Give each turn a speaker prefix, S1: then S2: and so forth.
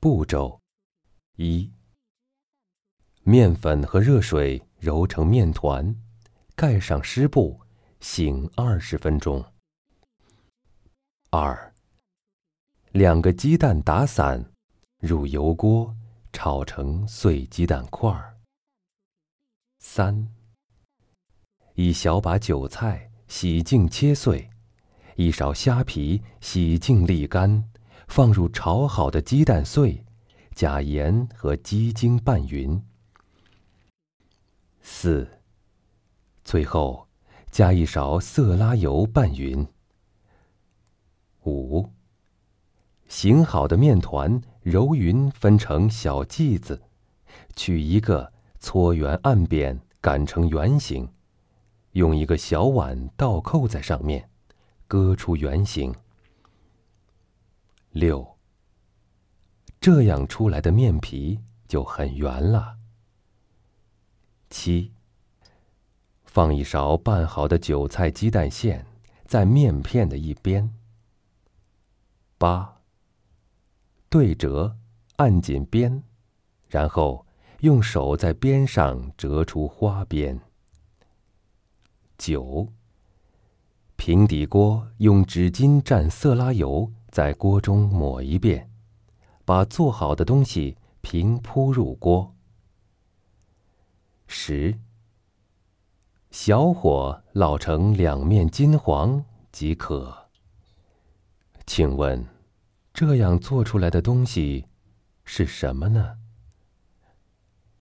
S1: 步骤：一、面粉和热水揉成面团，盖上湿布，醒二十分钟。二、两个鸡蛋打散，入油锅炒成碎鸡蛋块儿。三、一小把韭菜洗净切碎，一勺虾皮洗净沥干。放入炒好的鸡蛋碎，加盐和鸡精拌匀。四。最后，加一勺色拉油拌匀。五。醒好的面团揉匀，分成小剂子，取一个搓圆按扁，擀成圆形，用一个小碗倒扣在上面，割出圆形。六，这样出来的面皮就很圆了。七，放一勺拌好的韭菜鸡蛋馅在面片的一边。八，对折，按紧边，然后用手在边上折出花边。九，平底锅用纸巾蘸色拉油。在锅中抹一遍，把做好的东西平铺入锅。十，小火烙成两面金黄即可。请问，这样做出来的东西是什么呢？